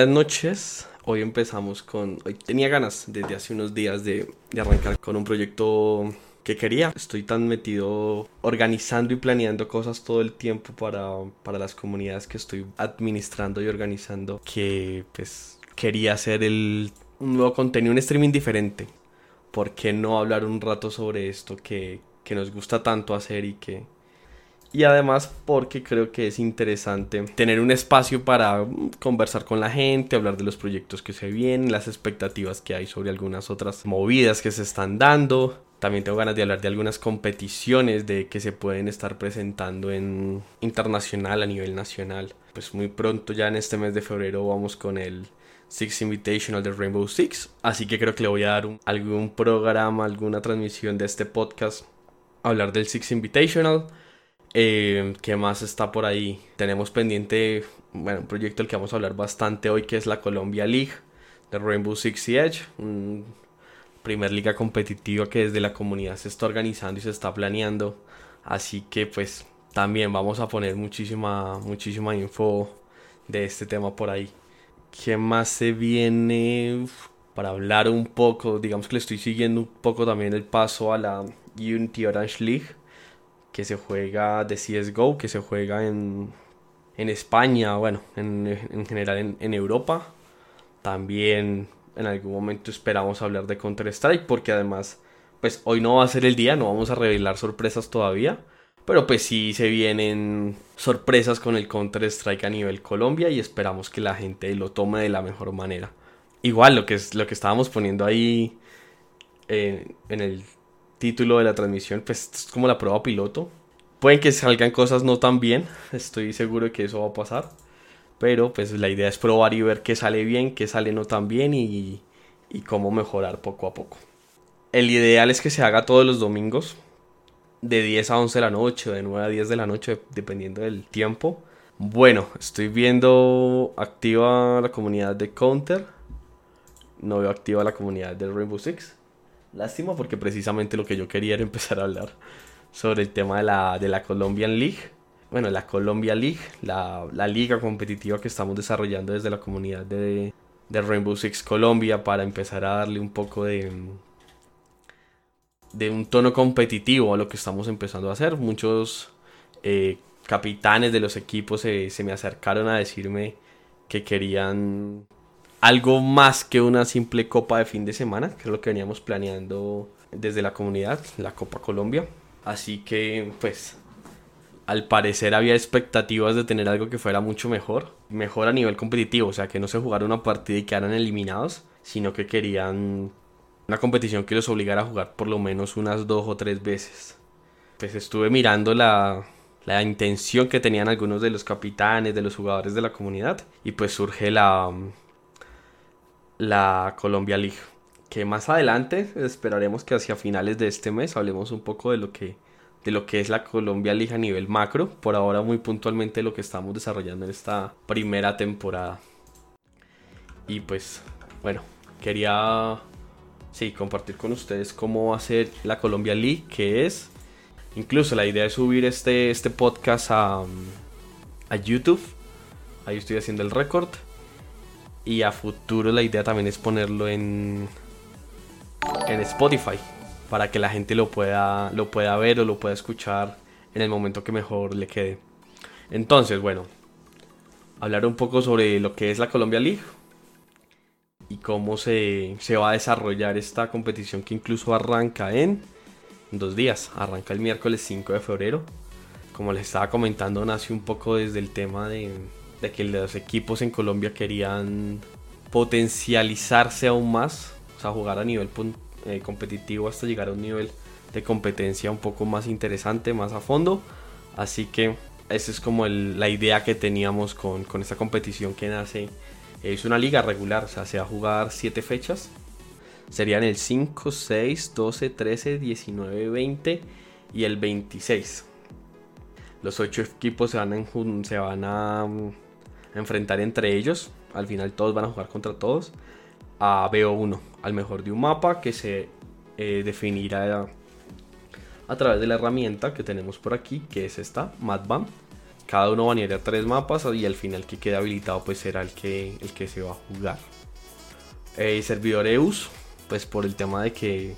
Buenas noches. Hoy empezamos con... Hoy tenía ganas desde hace unos días de, arrancar con un proyecto que quería. Estoy tan metido organizando y planeando cosas todo el tiempo para, para las comunidades que estoy administrando y organizando que pues quería hacer el, un nuevo contenido, un streaming diferente. ¿Por qué no hablar un rato sobre esto que, que nos gusta tanto hacer y que... Y además porque creo que es interesante tener un espacio para mm, conversar con la gente, hablar de los proyectos que se vienen, las expectativas que hay sobre algunas otras movidas que se están dando. También tengo ganas de hablar de algunas competiciones de que se pueden estar presentando en internacional a nivel nacional. Pues muy pronto ya en este mes de febrero vamos con el Six Invitational de Rainbow Six. Así que creo que le voy a dar algún programa, alguna transmisión de este podcast hablar del Six Invitational. Eh, ¿Qué más está por ahí? Tenemos pendiente, bueno, un proyecto del que vamos a hablar bastante hoy, que es la Colombia League de Rainbow Six Siege. Un primer liga competitiva que desde la comunidad se está organizando y se está planeando. Así que pues también vamos a poner muchísima, muchísima info de este tema por ahí. ¿Qué más se viene? Para hablar un poco, digamos que le estoy siguiendo un poco también el paso a la Unity Orange League, que se juega de CSGO, que se juega en, en España, bueno, en, en general en, Europa. También en algún momento esperamos hablar de Counter-Strike, porque además, pues hoy no va a ser el día, no vamos a revelar sorpresas todavía. Pero pues sí se vienen sorpresas con el Counter-Strike a nivel Colombia y esperamos que la gente lo tome de la mejor manera. Igual lo que, es, lo que estábamos poniendo ahí eh, en el título de la transmisión, pues es como la prueba piloto. Pueden que salgan cosas no tan bien, estoy seguro de que eso va a pasar. Pero pues la idea es probar y ver qué sale bien, qué sale no tan bien y, y cómo mejorar poco a poco. El ideal es que se haga todos los domingos, de 10 a 11 de la noche, de 9 a 10 de la noche, dependiendo del tiempo. Bueno, estoy viendo activa la comunidad de Counter. No veo activa la comunidad de Rainbow Six. Lástima porque precisamente lo que yo quería era empezar a hablar sobre el tema de la, de la Colombian League. Bueno, la Colombia League, la, la liga competitiva que estamos desarrollando desde la comunidad de, de Rainbow Six Colombia para empezar a darle un poco de, de un tono competitivo a lo que estamos empezando a hacer. Muchos eh, capitanes de los equipos se, se, me acercaron a decirme que querían algo más que una simple copa de fin de semana, que es lo que veníamos planeando desde la comunidad, la Copa Colombia. Así que, pues, al parecer había expectativas de tener algo que fuera mucho mejor, mejor a nivel competitivo, o sea, que no se jugara una partida y quedaran eliminados, sino que querían una competición que los obligara a jugar por lo menos unas dos o tres veces. Pues estuve mirando la, la intención que tenían algunos de los capitanes, de los jugadores de la comunidad, y pues surge la, la Colombia League. Que más adelante esperaremos que hacia finales de este mes hablemos un poco de lo que, de lo que es la Colombia League a nivel macro. Por ahora muy puntualmente lo que estamos desarrollando en esta primera temporada. Y pues bueno, quería sí, compartir con ustedes cómo va a ser la Colombia League, que es. Incluso la idea es subir este, este podcast a, a YouTube. Ahí estoy haciendo el récord. Y a futuro la idea también es ponerlo en, en Spotify. Para que la gente lo pueda, lo pueda ver o lo pueda escuchar en el momento que mejor le quede. Entonces, bueno. Hablar un poco sobre lo que es la Colombia League y cómo se, se, va a desarrollar esta competición que incluso arranca en dos días. Arranca el miércoles 5 de febrero. Como les estaba comentando, nace un poco desde el tema de, de que los equipos en Colombia querían potencializarse aún más, o sea, jugar a nivel eh, competitivo hasta llegar a un nivel de competencia un poco más interesante, más a fondo. Así que esa es como el, la idea que teníamos con, con esta competición que nace es una liga regular, o sea, se va a jugar 7 fechas. Serían el 5, 6, 12, 13, 19, 20 y el 26. Los 8 equipos se van, a, se van a, enfrentar entre ellos. Al final todos van a jugar contra todos. A BO1, al mejor de un mapa que se eh, definirá a través de la herramienta que tenemos por aquí, que es esta, MadBam Cada uno banearía tres mapas y al final que quede habilitado pues será el que, el que se va a jugar. Eh, servidor EUS, pues por el tema de que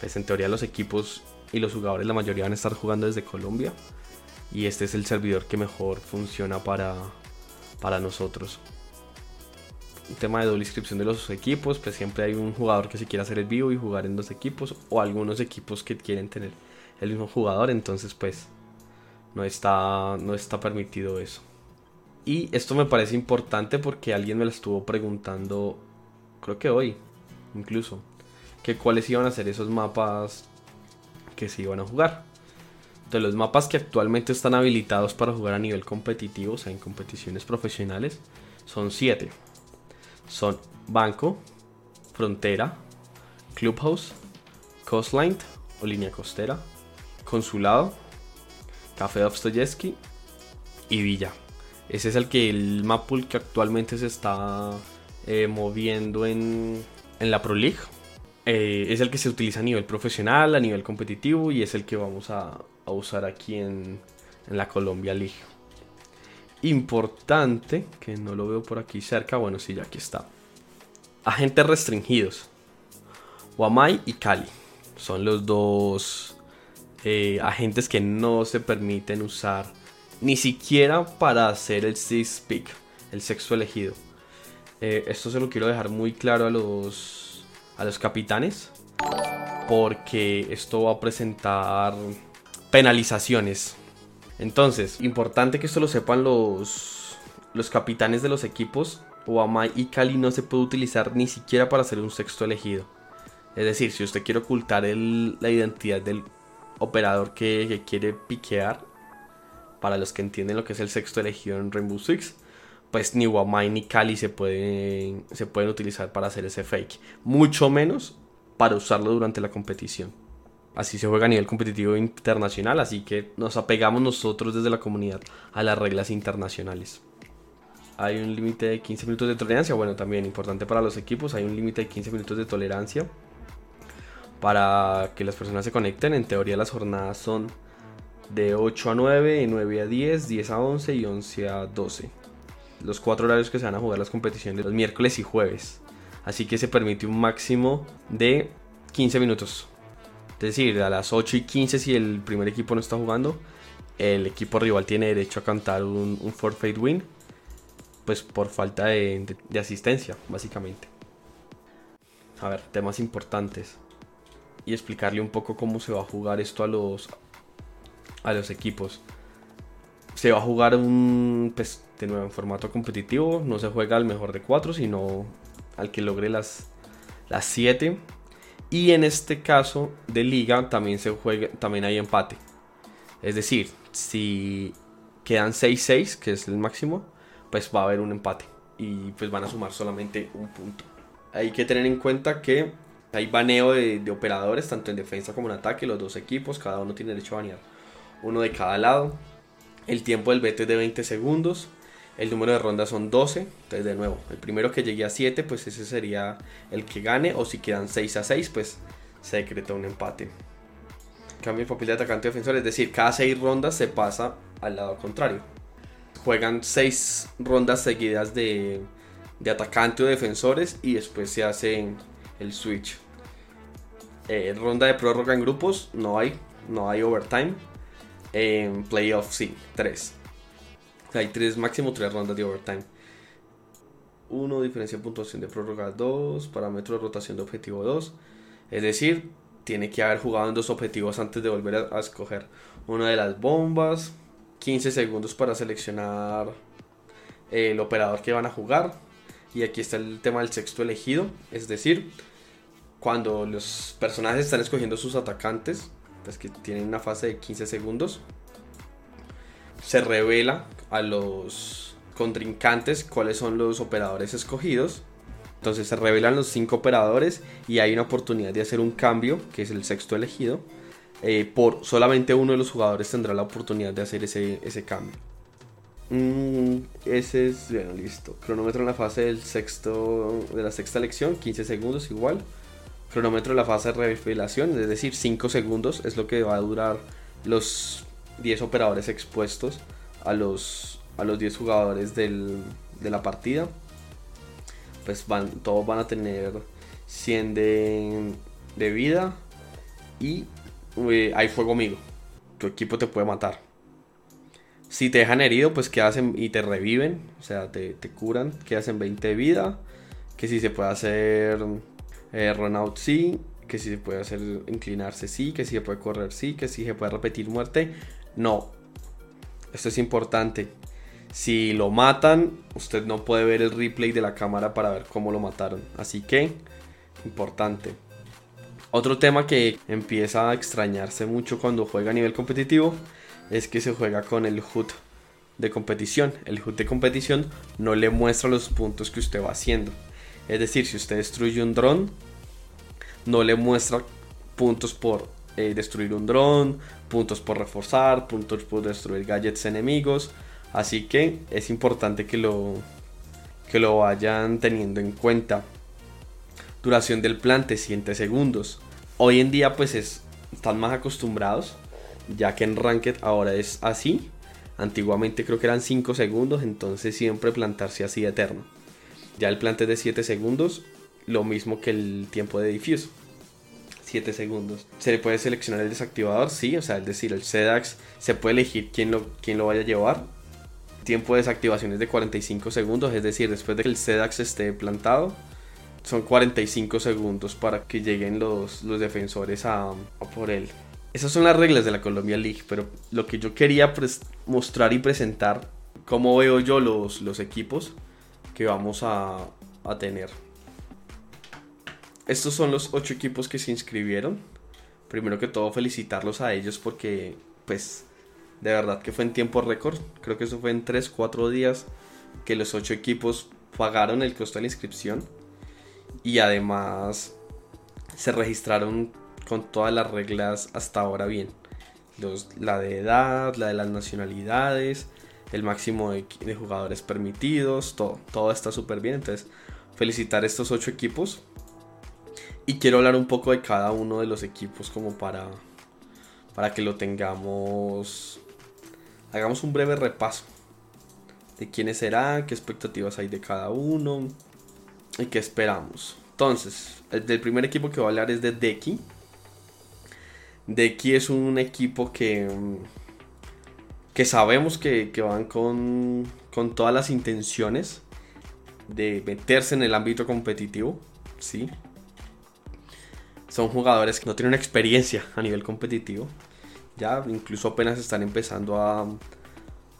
pues en teoría los equipos y los jugadores la mayoría van a estar jugando desde Colombia y este es el servidor que mejor funciona para, para nosotros. El tema de doble inscripción de los equipos, pues siempre hay un jugador que se quiere hacer el vivo y jugar en dos equipos o algunos equipos que quieren tener el mismo jugador, entonces pues no está, no está permitido eso. Y esto me parece importante porque alguien me lo estuvo preguntando, creo que hoy, incluso, que cuáles iban a ser esos mapas que se iban a jugar. De los mapas que actualmente están habilitados para jugar a nivel competitivo, o sea, en competiciones profesionales, son 7. Son Banco, Frontera, Clubhouse, Coastline o Línea Costera, Consulado, Café Dostoyevsky y Villa. Ese es el que el map pool que actualmente se está eh, moviendo en, en la Pro League. Eh, es el que se utiliza a nivel profesional, a nivel competitivo y es el que vamos a, usar aquí en, la Colombia League. Importante, que no lo veo por aquí cerca, bueno, sí, ya aquí está. Agentes restringidos. Wamai y Cali. Son los dos eh, agentes que no se permiten usar ni siquiera para hacer el cis pick, el sexo elegido. Eh, esto se lo quiero dejar muy claro a los, a los capitanes, porque esto va a presentar penalizaciones. Entonces, importante que esto lo sepan los, los capitanes de los equipos. Oamai y Cali no se puede utilizar ni siquiera para hacer un sexto elegido. Es decir, si usted quiere ocultar la identidad del operador que, quiere piquear, para los que entienden lo que es el sexto elegido en Rainbow Six, pues ni Wamai ni Cali se pueden, se pueden utilizar para hacer ese fake. Mucho menos para usarlo durante la competición. Así se juega a nivel competitivo internacional, así que nos apegamos nosotros desde la comunidad a las reglas internacionales. Hay un límite de 15 minutos de tolerancia, bueno, también importante para los equipos, hay un límite de 15 minutos de tolerancia para que las personas se conecten. En teoría las jornadas son de 8 a 9, 9 a 10, 10 a 11 y 11 a 12. Los cuatro horarios que se van a jugar las competiciones, los miércoles y jueves. Así que se permite un máximo de 15 minutos es decir, a las 8 y 15 si el primer equipo no está jugando, el equipo rival tiene derecho a cantar un, un forfeit win, pues por falta de, asistencia, básicamente. A ver, temas importantes. Y explicarle un poco cómo se va a jugar esto a los, a los equipos. Se va a jugar un, pues, de nuevo en formato competitivo. No se juega al mejor de 4, sino al que logre las 7. Y en este caso de liga también se juega, también hay empate. Es decir, si quedan 6-6, que es el máximo, pues va a haber un empate. Y pues van a sumar solamente un punto. Hay que tener en cuenta que hay baneo de, operadores, tanto en defensa como en ataque, los dos equipos, cada uno tiene derecho a banear uno de cada lado. El tiempo del veto es de 20 segundos. El número de rondas son 12. Entonces, de nuevo, el primero que llegue a 7, pues ese sería el que gane. O si quedan 6 a 6, pues se decreta un empate. Cambio el papel de atacante y defensor, es decir, cada 6 rondas se pasa al lado contrario. Juegan 6 rondas seguidas de, de atacante o defensores y después se hace el switch. Eh, ronda de prórroga en grupos, no hay, no hay overtime. En playoff sí, 3. Hay tres, máximo tres rondas de overtime. 1. Diferencia de puntuación de prórroga 2. Parámetro de rotación de objetivo 2. Es decir, tiene que haber jugado en dos objetivos antes de volver a, escoger una de las bombas. 15 segundos para seleccionar el operador que van a jugar. Y aquí está el tema del sexto elegido. Es decir, cuando los personajes están escogiendo sus atacantes, pues que tienen una fase de 15 segundos, se revela a los contrincantes cuáles son los operadores escogidos. Entonces se revelan los cinco operadores y hay una oportunidad de hacer un cambio, que es el sexto elegido. Eh, por solamente uno de los jugadores tendrá la oportunidad de hacer ese, ese cambio. Mm, ese es, bueno, listo. Cronómetro en la fase del sexto, de la sexta elección, 15 segundos igual. Cronómetro en la fase de revelación, es decir, 5 segundos es lo que va a durar los 10 operadores expuestos a los, a los 10 jugadores de la partida. Pues van, todos van a tener 100 de, de vida y hay fuego amigo. Tu equipo te puede matar. Si te dejan herido, pues quedas en, y te reviven, o sea, te, te, curan, quedas en 20 de vida. Que si se puede hacer eh, run out, sí. Que si se puede hacer inclinarse, sí. Que si se puede correr, sí. Que si se puede repetir muerte, no. Esto es importante. Si lo matan, usted no puede ver el replay de la cámara para ver cómo lo mataron. Así que, importante. Otro tema que empieza a extrañarse mucho cuando juega a nivel competitivo es que se juega con el HUD de competición. El HUD de competición no le muestra los puntos que usted va haciendo. Es decir, si usted destruye un dron, no le muestra puntos por eh, destruir un dron, puntos por reforzar, puntos por destruir gadgets enemigos. Así que es importante que lo, que lo vayan teniendo en cuenta. Duración del plante 7 segundos. Hoy en día pues es, están más acostumbrados ya que en Ranked ahora es así. Antiguamente creo que eran 5 segundos, entonces siempre plantarse así eterno. Ya el plante de 7 segundos, lo mismo que el tiempo de diffuse. 7 segundos. Se le puede seleccionar el desactivador, sí, o sea, es decir, el SEDAX se puede elegir quién lo, quién lo vaya a llevar. Tiempo de desactivación es de 45 segundos, es decir, después de que el SEDAX esté plantado, son 45 segundos para que lleguen los, los defensores a, a por él. Esas son las reglas de la Colombia League, pero lo que yo quería mostrar y presentar, cómo veo yo los, los equipos que vamos a, a tener. Estos son los ocho equipos que se inscribieron. Primero que todo felicitarlos a ellos porque pues de verdad que fue en tiempo récord. Creo que eso fue en 3-4 días que los ocho equipos pagaron el costo de la inscripción. Y además se registraron con todas las reglas hasta ahora bien. la de edad, la de las nacionalidades, el máximo de, jugadores permitidos, todo, todo está súper bien. Entonces, felicitar a estos ocho equipos. Y quiero hablar un poco de cada uno de los equipos como para, para que lo tengamos. Hagamos un breve repaso de quiénes serán, qué expectativas hay de cada uno y qué esperamos. Entonces, el primer equipo que voy a hablar es de Deki Deki es un equipo que, que sabemos que, van con, con, todas las intenciones de meterse en el ámbito competitivo. ¿sí? Son jugadores que no tienen experiencia a nivel competitivo. Ya incluso apenas están empezando a,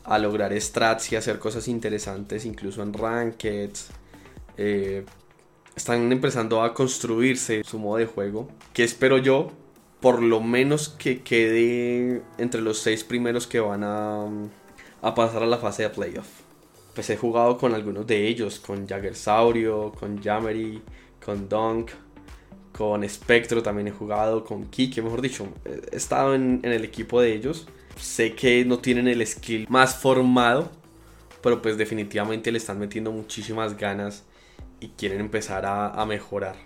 a lograr strats y hacer cosas interesantes, incluso en rankeds. Eh, están empezando a construirse su modo de juego. Que espero yo por lo menos que quede entre los seis primeros que van a, a pasar a la fase de playoff. Pues he jugado con algunos de ellos, con Jaggersaurio, con Jammery, con Dunk, con Spectro también he jugado, con Kike, mejor dicho, he estado en, el equipo de ellos. Sé que no tienen el skill más formado, pero pues definitivamente le están metiendo muchísimas ganas y quieren empezar a, a mejorar.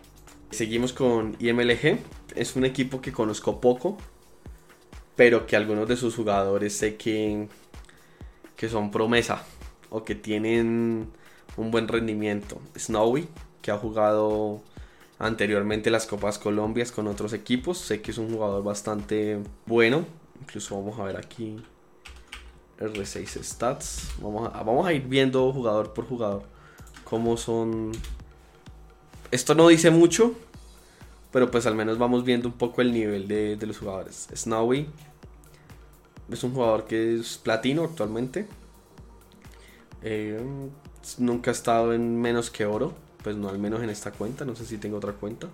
Seguimos con IMLG, es un equipo que conozco poco, pero que algunos de sus jugadores sé que, que son promesa o que tienen un buen rendimiento. Snowy, que ha jugado anteriormente las Copas Colombias con otros equipos, sé que es un jugador bastante bueno. Incluso vamos a ver aquí R6 Stats. Vamos a, vamos a ir viendo jugador por jugador cómo son. Esto no dice mucho, pero pues al menos vamos viendo un poco el nivel de, los jugadores. Snowy es un jugador que es platino actualmente. Eh, nunca ha estado en menos que oro. Pues no al menos en esta cuenta. No sé si tengo otra cuenta.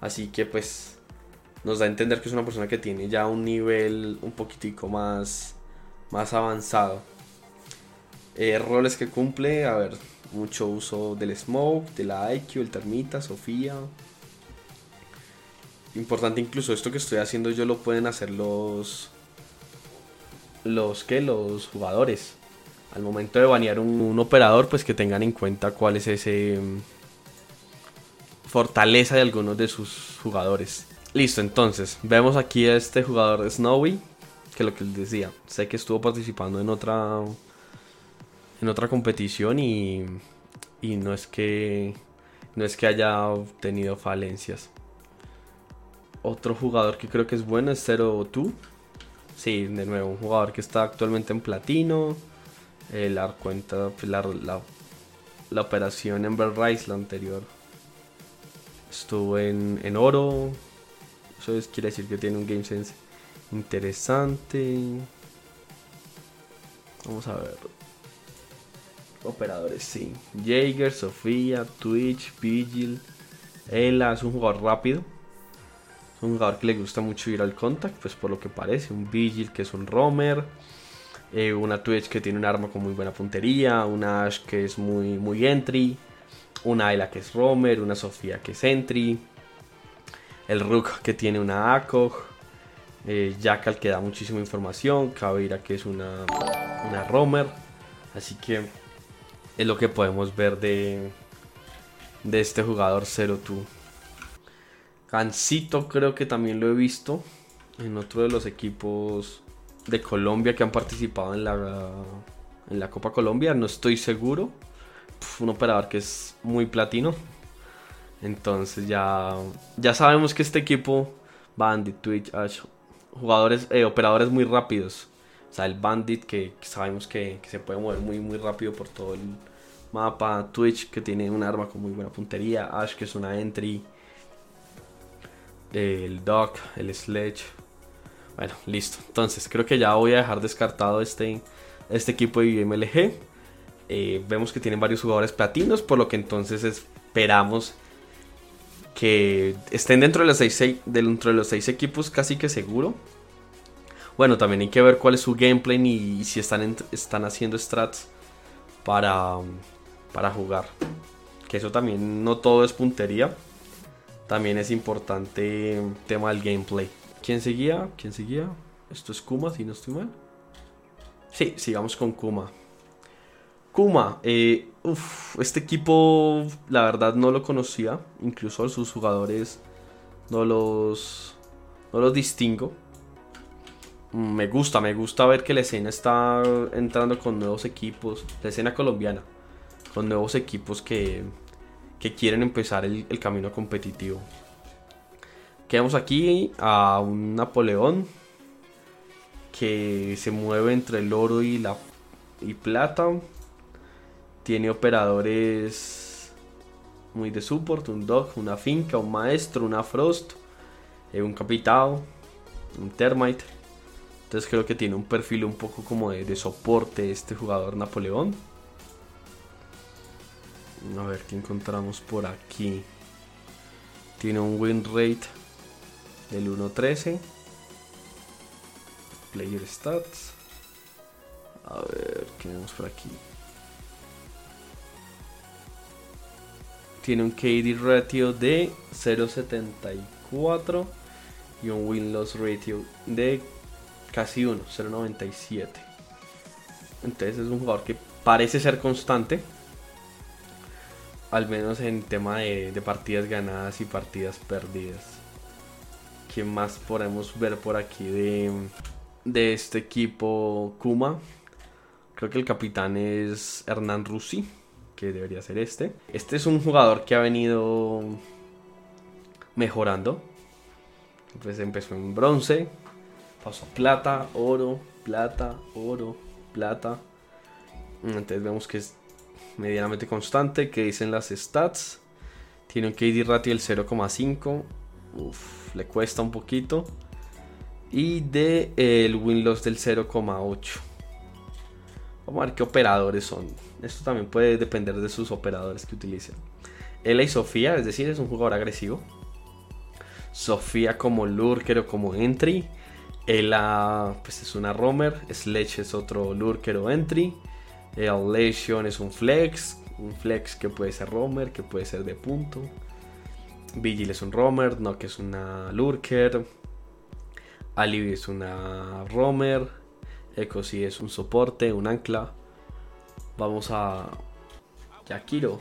Así que pues nos da a entender que es una persona que tiene ya un nivel un poquitico más, más avanzado. Eh, roles que cumple, a ver, mucho uso del smoke, de la IQ, el termita, Sofía, Importante incluso esto que estoy haciendo yo lo pueden hacer los... Los que los jugadores. Al momento de banear un, operador, pues que tengan en cuenta cuál es ese mm, fortaleza de algunos de sus jugadores. Listo, entonces, vemos aquí a este jugador Snowy. que lo que les decía, sé que estuvo participando en otra en otra competición y, y no es que no es que haya tenido falencias. Otro jugador que creo que es bueno es 0-2. Sí, de nuevo, un jugador que está actualmente en platino. Dar cuenta pues, la, la, la, operación Ember Rise, la anterior. Estuvo en, en oro. Eso quiere decir que tiene un game sense interesante. Vamos a ver. Operadores, sí. Jaeger, Sofía, Twitch, Vigil. Ella es un jugador rápido. Es un jugador que le gusta mucho ir al contact, pues por lo que parece. Un Vigil que es un roamer. Eh, una Twitch que tiene un arma con muy buena puntería. Una Ash que es muy, muy entry. Una Ayla que es roamer. Una Sofía que es entry. El Rook que tiene una ACOG. Eh, Jackal que da muchísima información. Caveira que es una, una roamer. Así que es lo que podemos ver de, de este jugador 0-2. Gansito creo que también lo he visto en otro de los equipos de Colombia que han participado en la, en la Copa Colombia. No estoy seguro. un operador que es muy platino. Entonces ya, ya sabemos que este equipo, Bandit, Twitch, jugadores, eh, operadores muy rápidos. O sea, el Bandit que, sabemos que, se puede mover muy, muy rápido por todo el mapa. Twitch que tiene un arma con muy buena puntería. Ash que es una entry. El Doc, el Sledge. Bueno, listo. Entonces, creo que ya voy a dejar descartado este, este equipo de IMLG. Eh, vemos que tienen varios jugadores platinos, por lo que entonces esperamos que estén dentro de los seis, equipos casi que seguro. Bueno, también hay que ver cuál es su gameplay y, si están, están haciendo strats para, para jugar. Que eso también no todo es puntería. También es importante el tema del gameplay. ¿Quién seguía? ¿Quién seguía? Esto es Kuma, si no estoy mal. Sí, sigamos con Kuma. Kuma, eh, este equipo la verdad no lo conocía. Incluso sus jugadores no los, no los distingo me gusta, me gusta ver que la escena está entrando con nuevos equipos, la escena colombiana, con nuevos equipos que, que quieren empezar el, camino competitivo. Quedamos aquí a un Napoleón que se mueve entre el oro y la y plata. Tiene operadores muy de support, un dog, una finca, un maestro, una frost, eh, un capitao, un termite entonces creo que tiene un perfil un poco como de, soporte este jugador Napoleón. A ver qué encontramos por aquí. Tiene un win rate del 1.13. Player stats. A ver, ¿qué vemos por aquí? Tiene un KD ratio de 0.74 y un win-loss ratio de casi 1, 0.97. Entonces es un jugador que parece ser constante. Al menos en tema de, partidas ganadas y partidas perdidas. ¿Quién más podemos ver por aquí de, de este equipo Kuma? Creo que el capitán es Hernán Rusi, que debería ser este. Este es un jugador que ha venido mejorando. Pues empezó en bronce, pasó plata, oro, plata, oro, plata. Entonces vemos que es medianamente constante. Que dicen las stats. Tiene un KD ratio del 0,5. Uf, le cuesta un poquito. Y de el win loss del 0,8. Vamos a ver qué operadores son. Esto también puede depender de sus operadores que utilicen. Ella y Sofía, es decir, es un jugador agresivo. Sofía como lurker o como entry Ela pues es una roamer, Sledge es otro lurker o entry, el Lesion es un flex, un flex que puede ser roamer, que puede ser de punto. Vigil es un roamer, no que es una lurker. Alibi es una roamer. Echo sí es un soporte, un ancla. Vamos a Yakiro.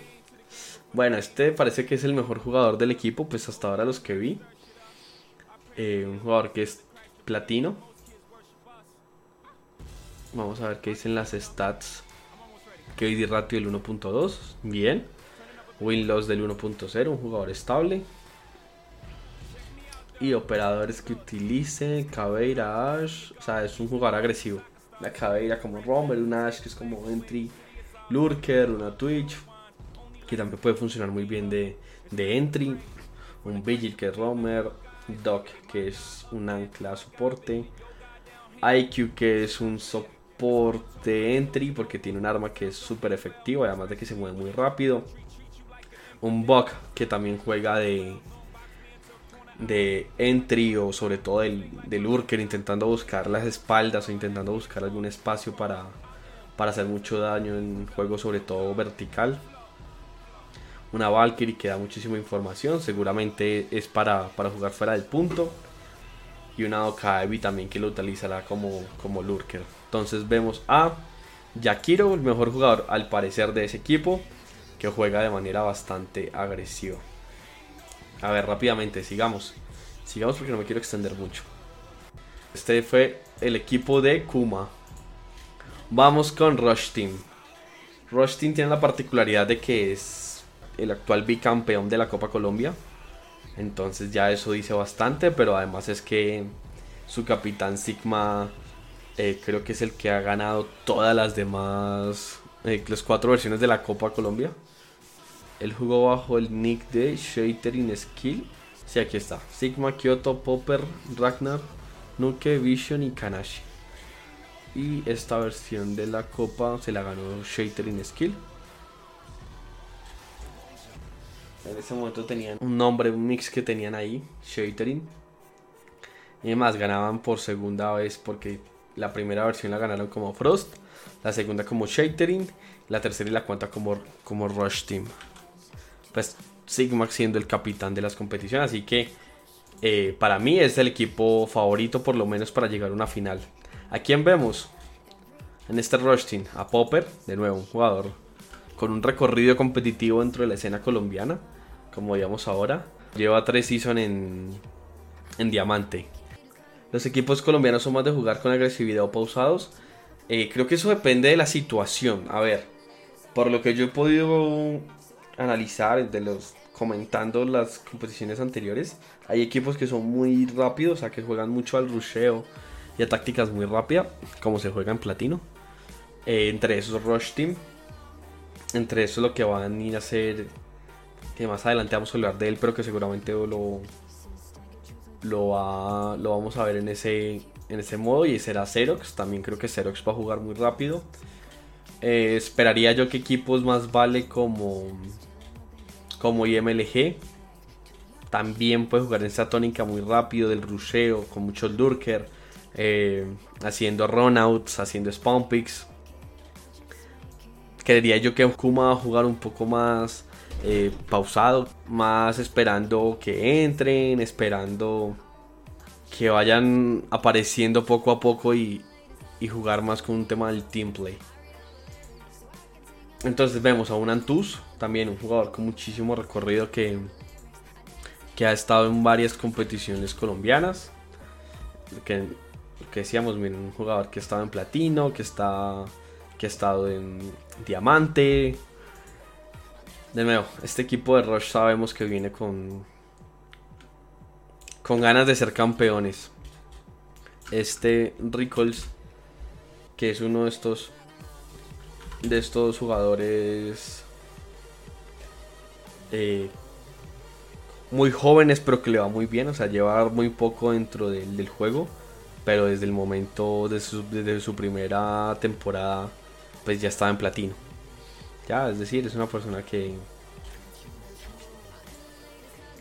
Bueno, este parece que es el mejor jugador del equipo, pues hasta ahora los que vi. Eh, un jugador que es platino. Vamos a ver qué dicen las stats. KD ratio del 1.2. Bien. Win loss del 1.0. Un jugador estable. Y operadores que utilice. Caveira, Ash. O sea, es un jugador agresivo. La Caveira como Romer. Una Ash que es como entry. Lurker. Una Twitch. Que también puede funcionar muy bien de, de entry. Un Vigil que es Romer. Doc que es un ancla soporte. IQ que es un soporte entry porque tiene un arma que es súper efectivo, además de que se mueve muy rápido. Un Buck que también juega de, de entry o sobre todo del, del Lurker intentando buscar las espaldas o intentando buscar algún espacio para, para hacer mucho daño en juego sobre todo vertical. Una Valkyrie que da muchísima información, seguramente es para, para jugar fuera del punto y una Okaebi también que lo utilizará como, como lurker. Entonces vemos a Yakiro, el mejor jugador al parecer de ese equipo, que juega de manera bastante agresiva. A ver, rápidamente, sigamos. Sigamos porque no me quiero extender mucho. Este fue el equipo de Kuma. Vamos con Rush Team. Rush Team tiene la particularidad de que es el actual bicampeón de la Copa Colombia. Entonces ya eso dice bastante, pero además es que su capitán Sigma eh, creo que es el que ha ganado todas las demás, eh, las cuatro versiones de la Copa Colombia. Él jugó bajo el nick de Shatering Skill. Sí, aquí está. Sigma, Kyoto, Popper, Ragnar, Nuke, Vision y Kanashi. Y esta versión de la Copa se la ganó Shatering Skill. En ese momento tenían un nombre, un mix que tenían ahí, Shatering. Y además ganaban por segunda vez porque la primera versión la ganaron como Frost, la segunda como Shatering, la tercera y la cuarta como, como Rush Team. Pues Sigma siendo el capitán de las competiciones, así que eh, para mí es el equipo favorito por lo menos para llegar a una final. ¿A quién vemos? En este Rush Team, a Popper, de nuevo, un jugador con un recorrido competitivo dentro de la escena colombiana, como digamos ahora. Lleva tres seasons en, en diamante. Los equipos colombianos son más de jugar con agresividad o pausados. Eh, creo que eso depende de la situación. A ver, por lo que yo he podido analizar de los comentando las competiciones anteriores, hay equipos que son muy rápidos, o sea, que juegan mucho al rusheo y a tácticas muy rápidas, como se juega en platino. Eh, entre esos Rush Team, entre eso lo que van a ir a hacer, que más adelante vamos a hablar de él, pero que seguramente lo, lo, lo vamos a ver en ese, en ese modo y será Xerox, también creo que Xerox va a jugar muy rápido. Eh, esperaría yo que equipos más vale como, como IMLG también puede jugar en esa tónica muy rápido del rusheo, con mucho lurker, eh, haciendo runouts, haciendo spawn picks creería yo que Kuma va a jugar un poco más eh, pausado, más esperando que entren, esperando que vayan apareciendo poco a poco y, jugar más con un tema del team play. Entonces vemos a un Antus, también un jugador con muchísimo recorrido que, que ha estado en varias competiciones colombianas. Que, que decíamos, miren, un jugador que estaba en platino, que está que ha estado en Diamante. De nuevo, este equipo de Rush sabemos que viene con con ganas de ser campeones. Este Rickles, que es uno de estos de estos jugadores eh, muy jóvenes, pero que le va muy bien. O sea, lleva muy poco dentro del, juego, pero desde el momento de desde su primera temporada pues ya estaba en platino. Ya, es decir, es una persona que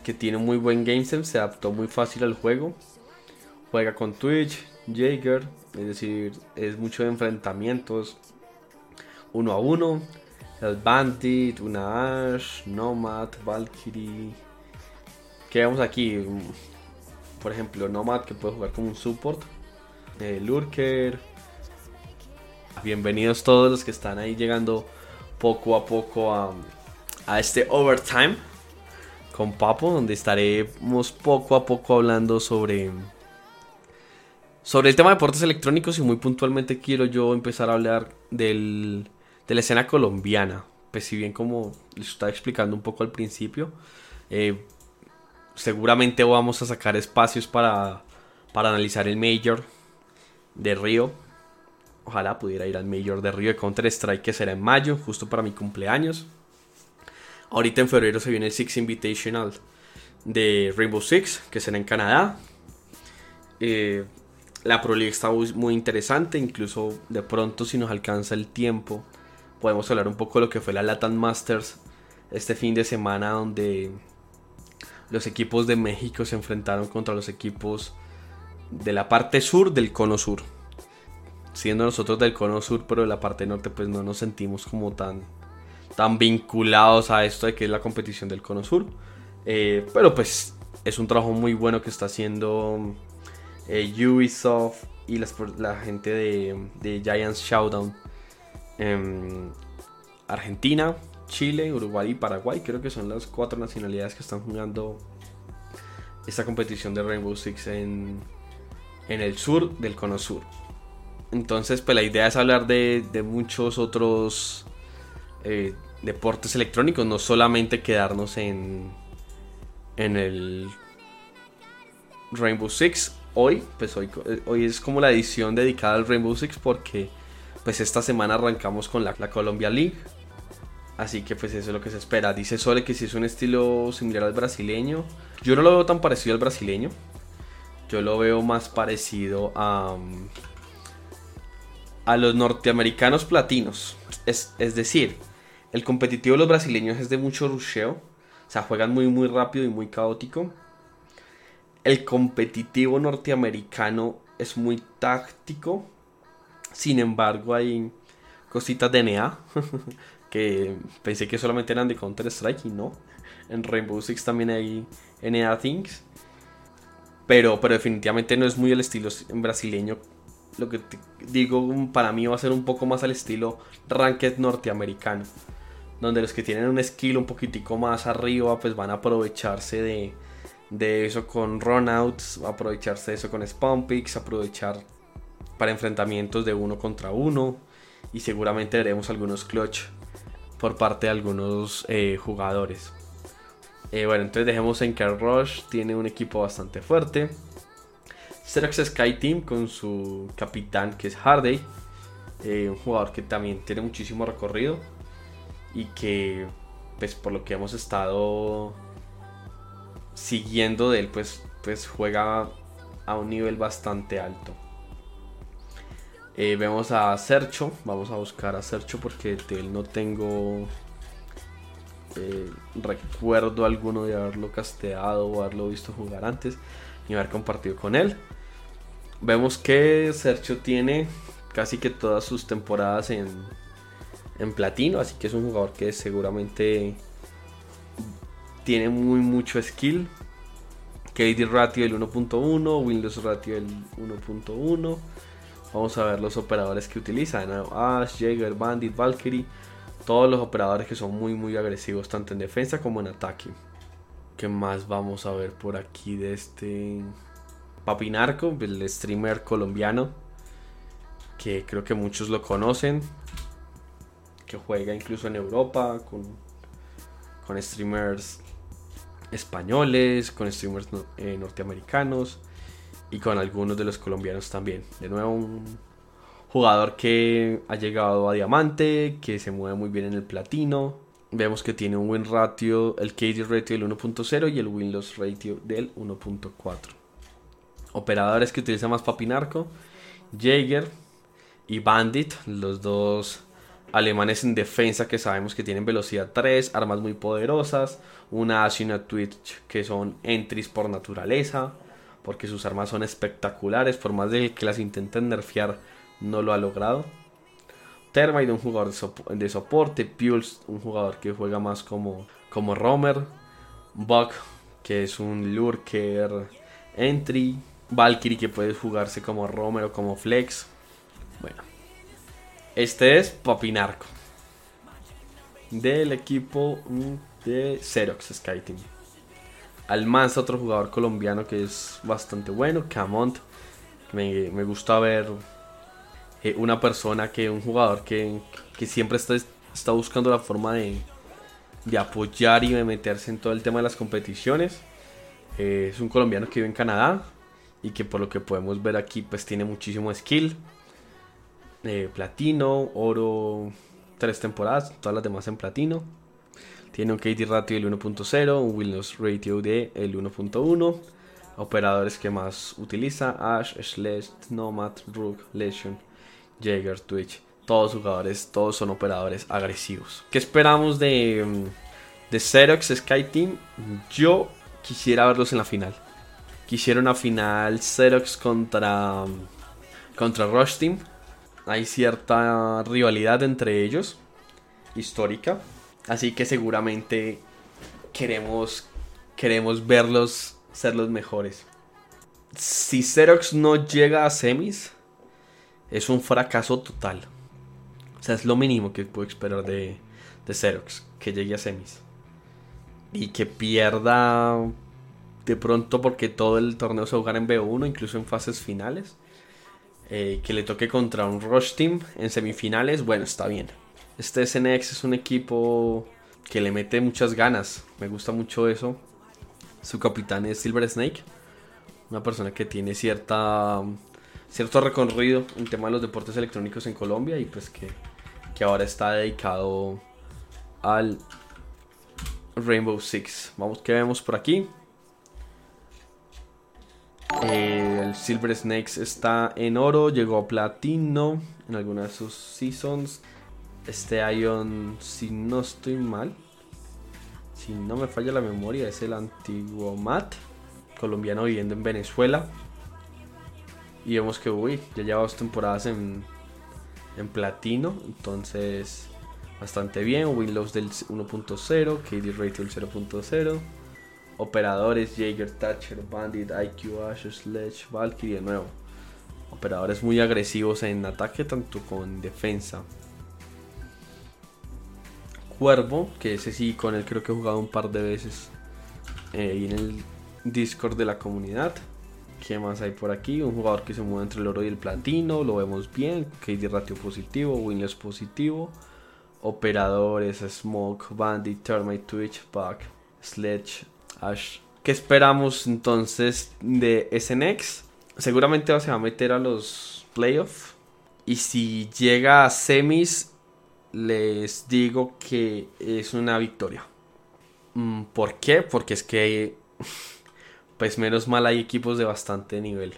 que tiene muy buen game sense, se adaptó muy fácil al juego. Juega con Twitch, Jaeger, es decir, es mucho de enfrentamientos uno a uno. El Bandit, una Ash, Nomad, Valkyrie. ¿Qué vemos aquí? Por ejemplo, Nomad que puede jugar como un support. Lurker, Bienvenidos todos los que están ahí llegando poco a poco a, este overtime con Papo, donde estaremos poco a poco hablando sobre Sobre el tema de deportes electrónicos y muy puntualmente quiero yo empezar a hablar del, de la escena colombiana. Pues si bien como les estaba explicando un poco al principio, eh, seguramente vamos a sacar espacios para, para analizar el Major de Río. Ojalá pudiera ir al Major de Río de Counter Strike que será en mayo, justo para mi cumpleaños. Ahorita en febrero se viene el Six Invitational de Rainbow Six, que será en Canadá. Eh, la Pro League está muy, interesante, incluso de pronto si nos alcanza el tiempo, podemos hablar un poco de lo que fue la Latin Masters este fin de semana donde los equipos de México se enfrentaron contra los equipos de la parte sur del cono sur. Siendo nosotros del cono sur, pero de la parte norte, pues no nos sentimos como tan, tan vinculados a esto de que es la competición del cono sur. Eh, pero pues es un trabajo muy bueno que está haciendo eh, Ubisoft y la gente de, Giants Showdown. Argentina, Chile, Uruguay y Paraguay. Creo que son las cuatro nacionalidades que están jugando esta competición de Rainbow Six en, en el sur del cono sur. Entonces, pues la idea es hablar de, muchos otros eh, deportes electrónicos, no solamente quedarnos en, en el Rainbow Six. Hoy, pues hoy, hoy es como la edición dedicada al Rainbow Six porque pues esta semana arrancamos con la, la Colombia League. Así que pues eso es lo que se espera. Dice Sole que si es un estilo similar al brasileño. Yo no lo veo tan parecido al brasileño. Yo lo veo más parecido a, a los norteamericanos platinos. Es, es decir, el competitivo de los brasileños es de mucho rusheo. O sea, juegan muy muy rápido y muy caótico. El competitivo norteamericano es muy táctico. Sin embargo, hay cositas de NA. que pensé que solamente eran de Counter Strike y no. En Rainbow Six también hay NA Things. Pero, pero definitivamente no es muy el estilo brasileño. Lo que digo para mí va a ser un poco más al estilo Ranked norteamericano. Donde los que tienen un skill un poquitico más arriba pues van a aprovecharse de, de eso con runouts, aprovecharse de eso con spawn picks, aprovechar para enfrentamientos de uno contra uno y seguramente veremos algunos clutch por parte de algunos eh, jugadores. Eh, bueno, entonces dejemos en que Rush tiene un equipo bastante fuerte. Xerox Sky Team con su capitán que es Hardy, eh, un jugador que también tiene muchísimo recorrido y que, pues por lo que hemos estado siguiendo de él, pues, pues juega a un nivel bastante alto. Eh, vemos a Sercho, vamos a buscar a Sercho porque de él no tengo eh, recuerdo alguno de haberlo casteado o haberlo visto jugar antes ni haber compartido con él. Vemos que Sercho tiene casi que todas sus temporadas en, en platino, así que es un jugador que seguramente tiene muy mucho skill. KD ratio del 1.1, Windows ratio del 1.1. Vamos a ver los operadores que utilizan. Ash, Jaeger, Bandit, Valkyrie. Todos los operadores que son muy muy agresivos tanto en defensa como en ataque. ¿Qué más vamos a ver por aquí de este Papinarco, el streamer colombiano? Que creo que muchos lo conocen. Que juega incluso en Europa con, con streamers españoles, con streamers eh, norteamericanos y con algunos de los colombianos también. De nuevo un jugador que ha llegado a diamante, que se mueve muy bien en el platino. Vemos que tiene un win ratio, el KD ratio del 1.0 y el win loss ratio del 1.4. Operadores que utiliza más Papinarco, Jaeger y Bandit, los dos alemanes en defensa que sabemos que tienen velocidad 3, armas muy poderosas, una Ash y una Twitch que son entries por naturaleza, porque sus armas son espectaculares, por más de que las intenten nerfear, no lo ha logrado. Termite, un jugador de, soporte, Pulse, un jugador que juega más como, como Romer, Buck, que es un lurker entry, Valkyrie, que puede jugarse como Romer o como Flex. Bueno, este es Papinarco. Del equipo de Xerox Sky Almanza, otro jugador colombiano que es bastante bueno. Camont, Me, gusta ver eh, una persona que, un jugador que, que siempre está, está buscando la forma de, de apoyar y de meterse en todo el tema de las competiciones. Eh, es un colombiano que vive en Canadá y que por lo que podemos ver aquí pues tiene muchísimo skill. Eh, platino, oro, tres temporadas, todas las demás en platino. Tiene un KD ratio del 1.0, un Windows ratio de el 1.1. Operadores que más utiliza, Ash, Slash, Nomad, Rook, Legion, Jaeger, Twitch. Todos jugadores, todos son operadores agresivos. ¿Qué esperamos de, de Xerox Sky Team? Yo quisiera verlos en la final. Quisiera una final Xerox contra, contra Rush Team. Hay cierta rivalidad entre ellos, histórica. Así que seguramente queremos, queremos verlos ser los mejores. Si Xerox no llega a semis, es un fracaso total. O sea, es lo mínimo que puedo esperar de, de Xerox, que llegue a semis. Y que pierda de pronto porque todo el torneo se jugará en B1, incluso en fases finales. Eh, que le toque contra un Rush Team en semifinales, bueno, está bien. Este SNX es un equipo que le mete muchas ganas, me gusta mucho eso. Su capitán es Silver Snake, una persona que tiene cierta cierto recorrido en tema de los deportes electrónicos en Colombia y pues que, que ahora está dedicado al Rainbow Six. Vamos, ¿qué vemos por aquí? Eh, el Silver Snakes está en oro, llegó a platino en alguna de sus seasons. Este Ion, si no estoy mal, si no me falla la memoria, es el antiguo Matt, colombiano viviendo en Venezuela. Y vemos que, uy, ya lleva dos temporadas en, en platino, entonces bastante bien. Windows del 1.0, KD Ratio del 0.0. Operadores Jaeger, Thatcher, Bandit, IQ, Ash, Sledge, Valkyrie de nuevo. Operadores muy agresivos en ataque, tanto como en defensa. Cuervo, que ese sí, con él creo que he jugado un par de veces eh, y en el Discord de la comunidad. ¿Qué más hay por aquí? Un jugador que se mueve entre el oro y el platino, lo vemos bien. KD ratio positivo, Winless positivo. Operadores, Smoke, Bandit, Termite, Twitch, Bug, Sledge, Ash. ¿Qué esperamos entonces de SNX? Seguramente se va a meter a los playoffs. Y si llega a semis, les digo que es una victoria. Mm, ¿Por qué? Porque es que, pues menos mal hay equipos de bastante nivel.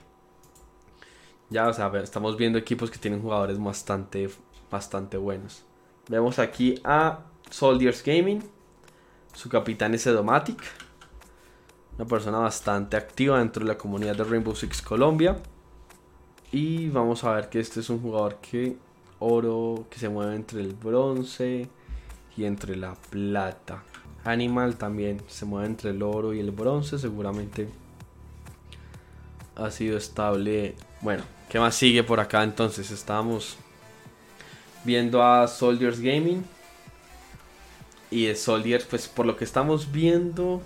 Ya, o sea, estamos viendo equipos que tienen jugadores bastante, bastante buenos. Vemos aquí a Soldiers Gaming. Su capitán es Edomatic una persona bastante activa dentro de la comunidad de Rainbow Six Colombia. Y vamos a ver que este es un jugador que oro, que se mueve entre el bronce y entre la plata. Animal también se mueve entre el oro y el bronce, seguramente ha sido estable. Bueno, ¿qué más sigue por acá entonces? Estamos viendo a Soldiers Gaming. Y de Soldiers, pues por lo que estamos viendo,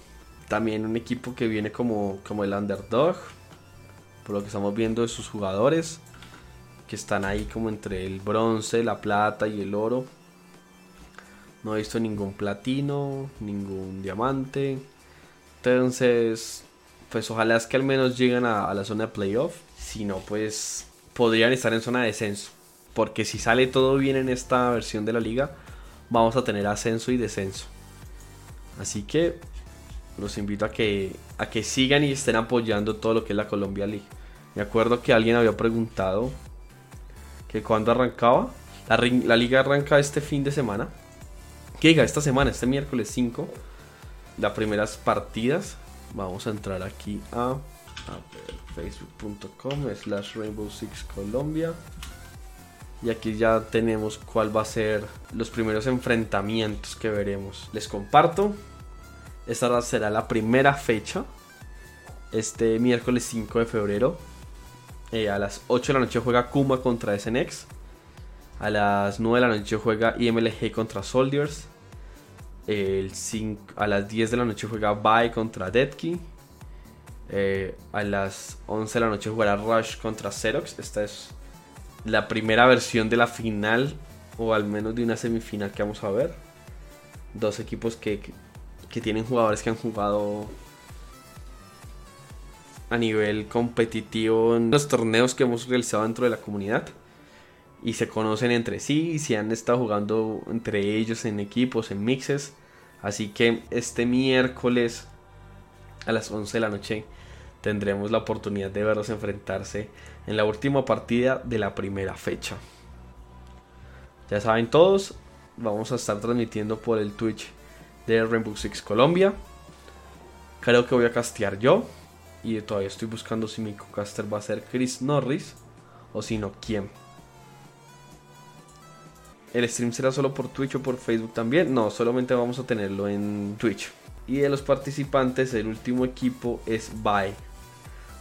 también un equipo que viene como, como el underdog. Por lo que estamos viendo de sus jugadores. Que están ahí como entre el bronce, la plata y el oro. No he visto ningún platino, ningún diamante. Entonces, pues ojalá es que al menos lleguen a, la zona de playoff. Si no, pues podrían estar en zona de descenso. Porque si sale todo bien en esta versión de la liga, vamos a tener ascenso y descenso. Así que los invito a que, a que sigan y estén apoyando todo lo que es la Colombia League. Me acuerdo que alguien había preguntado que cuando arrancaba. La, liga arranca este fin de semana. Que diga, esta semana, este miércoles 5. Las primeras partidas. Vamos a entrar aquí a, facebook.com slash Rainbow Six Colombia. Y aquí ya tenemos cuál va a ser los primeros enfrentamientos que veremos. Les comparto esta será la primera fecha. Este miércoles 5 de febrero. Eh, a las 8 de la noche juega Kuma contra SNX. A las 9 de la noche juega IMLG contra Soldiers. El 5, a las 10 de la noche juega Bai contra Deadkey. Eh, a las 11 de la noche jugará Rush contra Xerox. Esta es la primera versión de la final, o al menos de una semifinal que vamos a ver. Dos equipos que, que tienen jugadores que han jugado a nivel competitivo en los torneos que hemos realizado dentro de la comunidad y se conocen entre sí y se han estado jugando entre ellos en equipos, en mixes. Así que este miércoles a las 11 de la noche tendremos la oportunidad de verlos enfrentarse en la última partida de la primera fecha. Ya saben todos, vamos a estar transmitiendo por el Twitch de Rainbow Six Colombia. Creo que voy a castear yo. Y todavía estoy buscando si mi co-caster va a ser Chris Norris o si no, quién. ¿El stream será solo por Twitch o por Facebook también? No, solamente vamos a tenerlo en Twitch. Y de los participantes, el último equipo es Bye.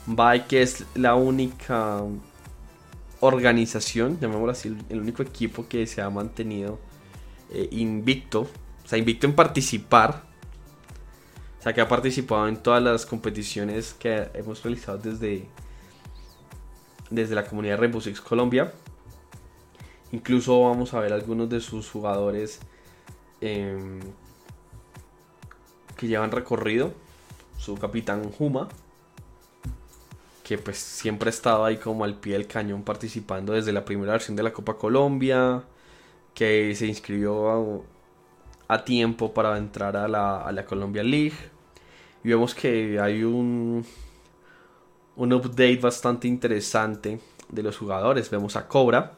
Bye, que es la única organización, llamémoslo así, el único equipo que se ha mantenido eh, invicto. O sea, invicto en participar sea, que ha participado en todas las competiciones que hemos realizado desde, desde la comunidad Rainbow Six Colombia. Incluso vamos a ver algunos de sus jugadores em, que llevan recorrido. Su capitán Juma, que pues siempre ha estado ahí como al pie del cañón participando desde la primera versión de la Copa Colombia, que se inscribió a, tiempo para entrar a la, a la Colombia League y vemos que hay un, un update bastante interesante de los jugadores. Vemos a Cobra,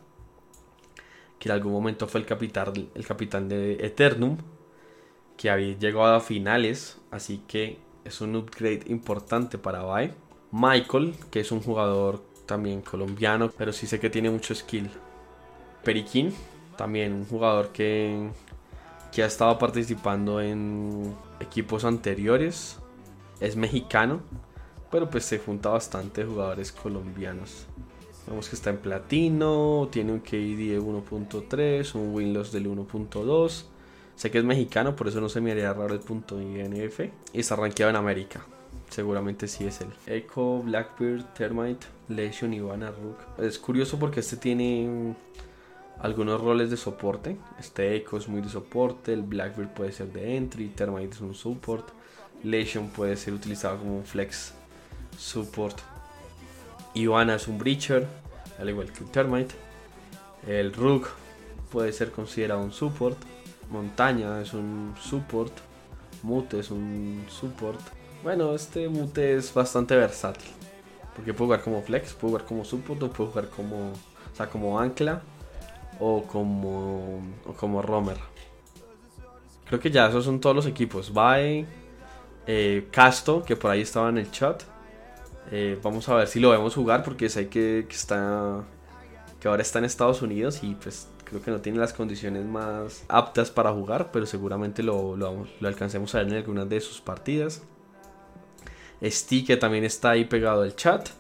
que en algún momento fue el capitán, el capitán de Eternum, que había llegado a finales, así que es un upgrade importante para Bai. Michael, que es un jugador también colombiano, pero sí sé que tiene mucho skill. Periquín, también un jugador que, que ha estado participando en equipos anteriores es mexicano, pero pues se junta bastante jugadores colombianos. Vemos que está en platino, tiene un KD de 1.3, un Winloss del 1.2. Sé que es mexicano, por eso no se me haría raro el punto INF. Y está rankeado en América. Seguramente sí es él. Echo, Blackbeard, Termite, Lesion y Rook. Es curioso porque este tiene algunos roles de soporte. Este Echo es muy de soporte, el Blackbeard puede ser de entry, Termite es un support. Lesion puede ser utilizado como un flex support. Ivana es un breacher, al igual que el Termite. El Rook puede ser considerado un support. Montaña es un support. Mute es un support. Bueno, este Mute es bastante versátil. Porque puede jugar como flex, puede jugar como support o puede jugar como, o sea, como ancla o como, o como roamer. Creo que ya esos son todos los equipos. Bye. Eh, Casto, que por ahí estaba en el chat. Eh, vamos a ver si lo vemos jugar porque sé que, está que ahora está en Estados Unidos y pues creo que no tiene las condiciones más aptas para jugar, pero seguramente lo, lo, alcancemos a ver en algunas de sus partidas. Sti que también está ahí pegado al chat.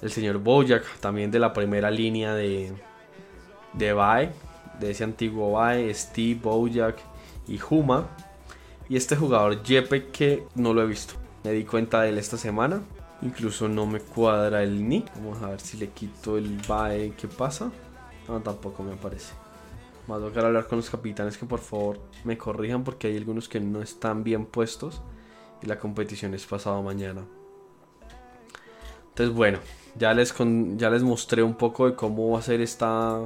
El señor Bojack también de la primera línea de, de Bai, de ese antiguo Bai, Steve, Bojack y Huma. Y este jugador Jepe que no lo he visto. Me di cuenta de él esta semana. Incluso no me cuadra el nick. Vamos a ver si le quito el bye. ¿Qué pasa? No, tampoco me aparece. Más a tocar hablar con los capitanes que por favor me corrijan porque hay algunos que no están bien puestos. Y la competición es pasado mañana. Entonces bueno, ya les, ya les mostré un poco de cómo va a ser esta,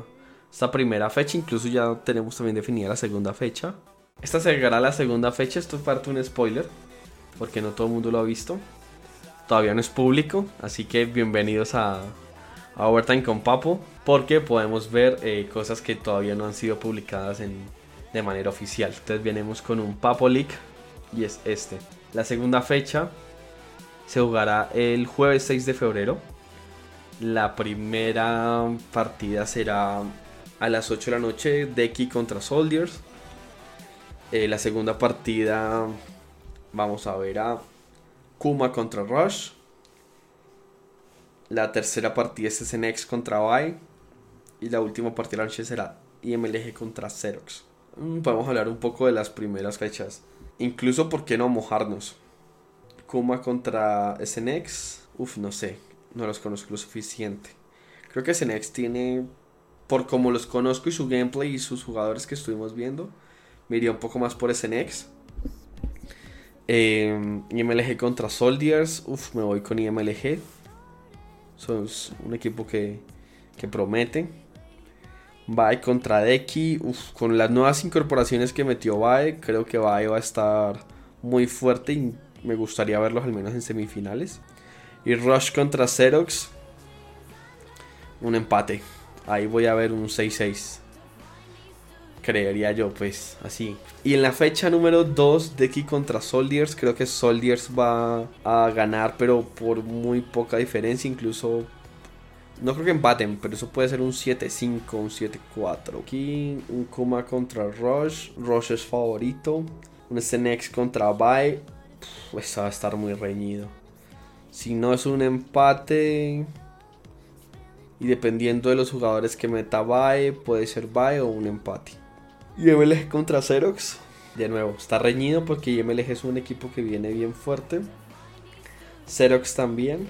esta primera fecha. Incluso ya tenemos también definida la segunda fecha. Esta será la segunda fecha, esto es parte un spoiler, porque no todo el mundo lo ha visto. Todavía no es público, así que bienvenidos a, a Overtime con Papo, porque podemos ver eh, cosas que todavía no han sido publicadas en, de manera oficial. Entonces venimos con un Papo Leak y es este. La segunda fecha se jugará el jueves 6 de febrero. La primera partida será a las 8 de la noche, Deki contra Soldiers. Eh, la segunda partida vamos a ver a Kuma contra Rush. La tercera partida es SNX contra Bai. Y la última partida de la noche será IMLG contra Xerox. Mm, podemos hablar un poco de las primeras fechas. Incluso, ¿por qué no mojarnos? Kuma contra SNX. Uf, no sé. No los conozco lo suficiente. Creo que SNX tiene. Por como los conozco y su gameplay y sus jugadores que estuvimos viendo. Me iría un poco más por SNX. Eh, IMLG contra Soldiers. Uf, me voy con IMLG. Son un equipo que, que promete. Bae contra Deki. Uf, con las nuevas incorporaciones que metió Bae, creo que Bae va a estar muy fuerte y me gustaría verlos al menos en semifinales. Y Rush contra Xerox. Un empate. Ahí voy a ver un 6-6 creería yo, pues así. Y en la fecha número 2, Deki contra Soldiers, creo que Soldiers va a ganar, pero por muy poca diferencia, incluso... No creo que empaten, pero eso puede ser un 7-5, un 7-4. Aquí un Kuma contra Rush, Rush es favorito. Un SNX contra Bai, pues va a estar muy reñido. Si no es un empate, y dependiendo de los jugadores que meta Bae, puede ser Bae o un empate. Y contra Xerox. De nuevo, está reñido porque YMLG es un equipo que viene bien fuerte. Xerox también.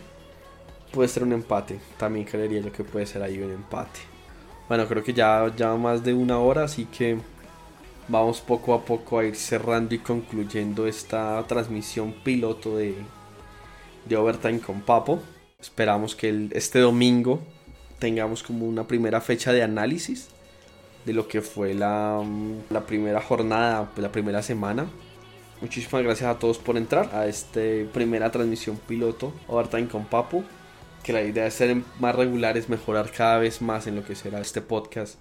Puede ser un empate. También creería yo que puede ser ahí un empate. Bueno, creo que ya, ya más de una hora, así que vamos poco a poco a ir cerrando y concluyendo esta transmisión piloto de, de Overtime con Papo. Esperamos que este domingo tengamos como una primera fecha de análisis de lo que fue la, mm, la primera jornada, la primera semana. Muchísimas gracias a todos por entrar a esta primera transmisión piloto Overtime con Papu. Que la idea es ser más regulares, mejorar cada vez más en lo que será este podcast.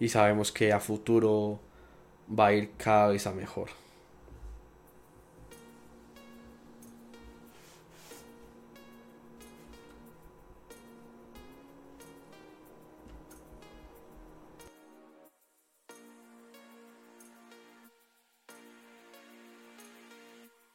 Y sabemos que a futuro va a ir cada vez a mejor.